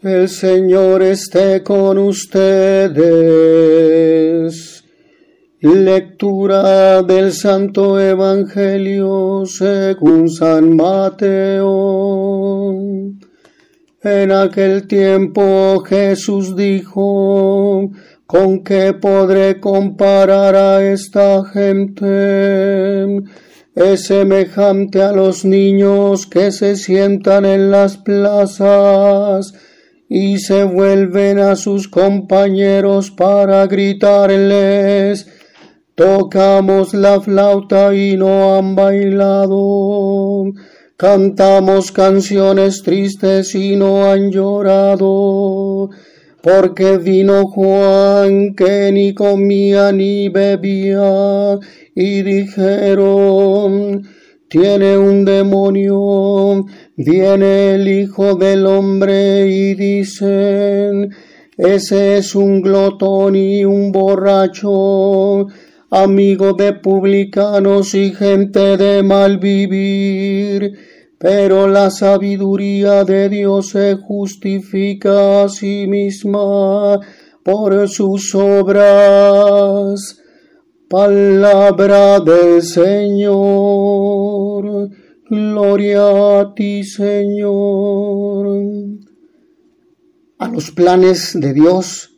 El Señor esté con ustedes. Lectura del Santo Evangelio según San Mateo. En aquel tiempo Jesús dijo, ¿con qué podré comparar a esta gente? Es semejante a los niños que se sientan en las plazas y se vuelven a sus compañeros para gritarles Tocamos la flauta y no han bailado. Cantamos canciones tristes y no han llorado. Porque vino Juan que ni comía ni bebía y dijeron tiene un demonio, viene el Hijo del Hombre y dicen, ese es un glotón y un borracho, amigo de publicanos y gente de mal vivir. Pero la sabiduría de Dios se justifica a sí misma por sus obras. Palabra del Señor. Gloria a ti, Señor. A los planes de Dios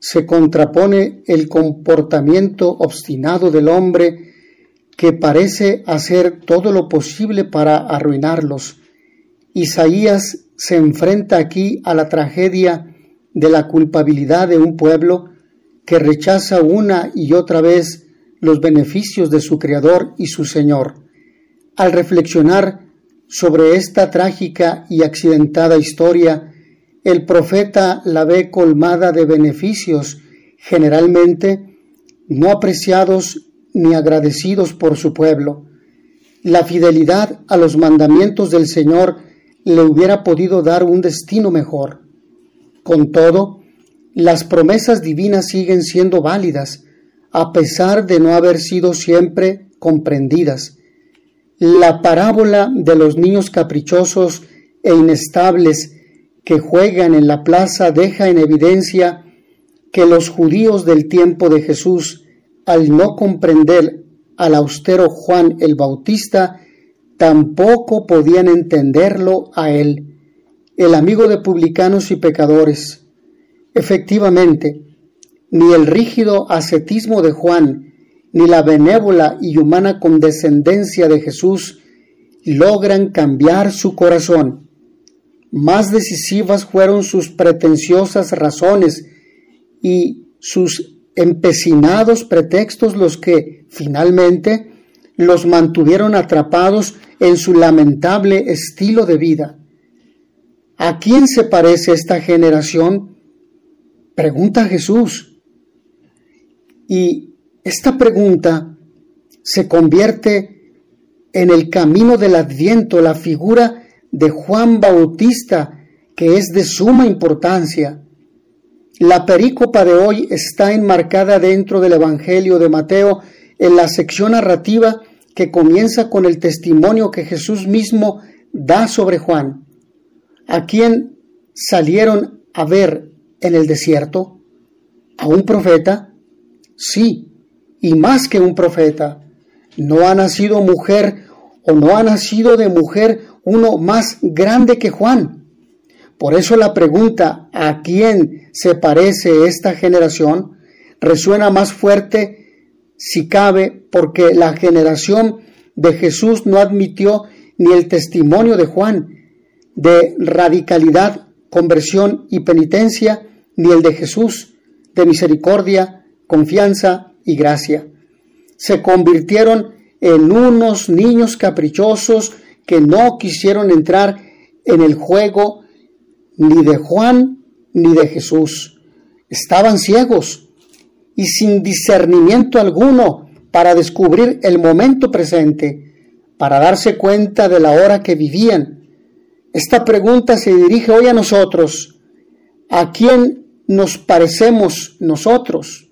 se contrapone el comportamiento obstinado del hombre que parece hacer todo lo posible para arruinarlos. Isaías se enfrenta aquí a la tragedia de la culpabilidad de un pueblo que rechaza una y otra vez los beneficios de su Creador y su Señor. Al reflexionar sobre esta trágica y accidentada historia, el profeta la ve colmada de beneficios, generalmente no apreciados ni agradecidos por su pueblo. La fidelidad a los mandamientos del Señor le hubiera podido dar un destino mejor. Con todo, las promesas divinas siguen siendo válidas, a pesar de no haber sido siempre comprendidas. La parábola de los niños caprichosos e inestables que juegan en la plaza deja en evidencia que los judíos del tiempo de Jesús, al no comprender al austero Juan el Bautista, tampoco podían entenderlo a él, el amigo de publicanos y pecadores. Efectivamente, ni el rígido ascetismo de Juan, ni la benévola y humana condescendencia de Jesús logran cambiar su corazón. Más decisivas fueron sus pretenciosas razones y sus empecinados pretextos los que, finalmente, los mantuvieron atrapados en su lamentable estilo de vida. ¿A quién se parece esta generación? Pregunta Jesús. Y esta pregunta se convierte en el camino del adviento, la figura de Juan Bautista, que es de suma importancia. La perícopa de hoy está enmarcada dentro del Evangelio de Mateo en la sección narrativa que comienza con el testimonio que Jesús mismo da sobre Juan, a quien salieron a ver en el desierto, a un profeta, Sí, y más que un profeta. No ha nacido mujer o no ha nacido de mujer uno más grande que Juan. Por eso la pregunta ¿a quién se parece esta generación? resuena más fuerte si cabe porque la generación de Jesús no admitió ni el testimonio de Juan de radicalidad, conversión y penitencia, ni el de Jesús de misericordia, confianza y gracia. Se convirtieron en unos niños caprichosos que no quisieron entrar en el juego ni de Juan ni de Jesús. Estaban ciegos y sin discernimiento alguno para descubrir el momento presente, para darse cuenta de la hora que vivían. Esta pregunta se dirige hoy a nosotros. ¿A quién nos parecemos nosotros?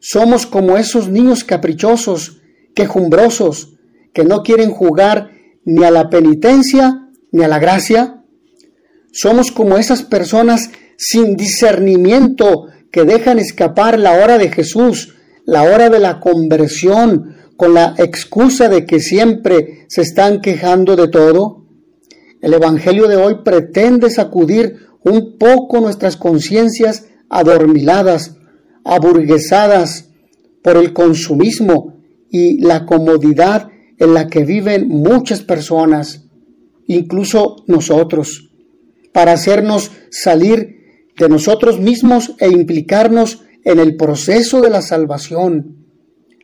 Somos como esos niños caprichosos, quejumbrosos, que no quieren jugar ni a la penitencia ni a la gracia. Somos como esas personas sin discernimiento que dejan escapar la hora de Jesús, la hora de la conversión, con la excusa de que siempre se están quejando de todo. El Evangelio de hoy pretende sacudir un poco nuestras conciencias adormiladas, aburguesadas por el consumismo y la comodidad en la que viven muchas personas, incluso nosotros, para hacernos salir de nosotros mismos e implicarnos en el proceso de la salvación,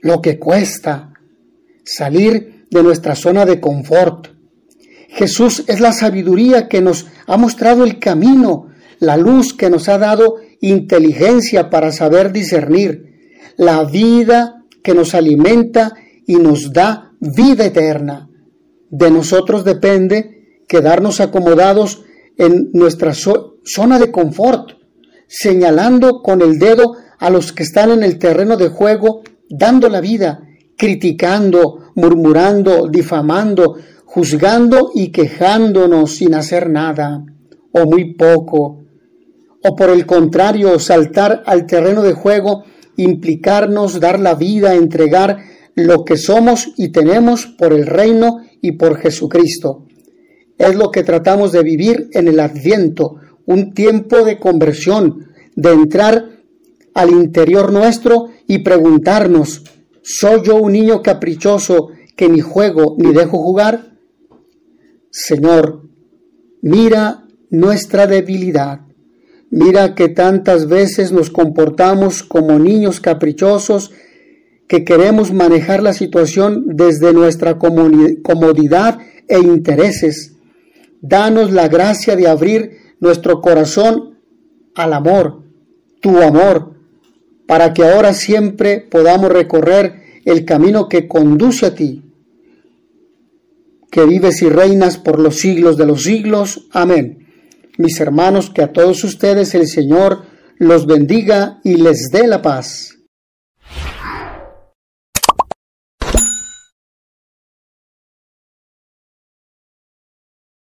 lo que cuesta salir de nuestra zona de confort. Jesús es la sabiduría que nos ha mostrado el camino, la luz que nos ha dado inteligencia para saber discernir, la vida que nos alimenta y nos da vida eterna. De nosotros depende quedarnos acomodados en nuestra zona de confort, señalando con el dedo a los que están en el terreno de juego, dando la vida, criticando, murmurando, difamando, juzgando y quejándonos sin hacer nada, o muy poco, o por el contrario, saltar al terreno de juego, implicarnos, dar la vida, entregar lo que somos y tenemos por el reino y por Jesucristo. Es lo que tratamos de vivir en el Adviento, un tiempo de conversión, de entrar al interior nuestro y preguntarnos, ¿soy yo un niño caprichoso que ni juego ni dejo jugar? Señor, mira nuestra debilidad. Mira que tantas veces nos comportamos como niños caprichosos que queremos manejar la situación desde nuestra comodidad e intereses Danos la gracia de abrir nuestro corazón al amor, tu amor, para que ahora siempre podamos recorrer el camino que conduce a ti, que vives y reinas por los siglos de los siglos. Amén. Mis hermanos, que a todos ustedes el Señor los bendiga y les dé la paz.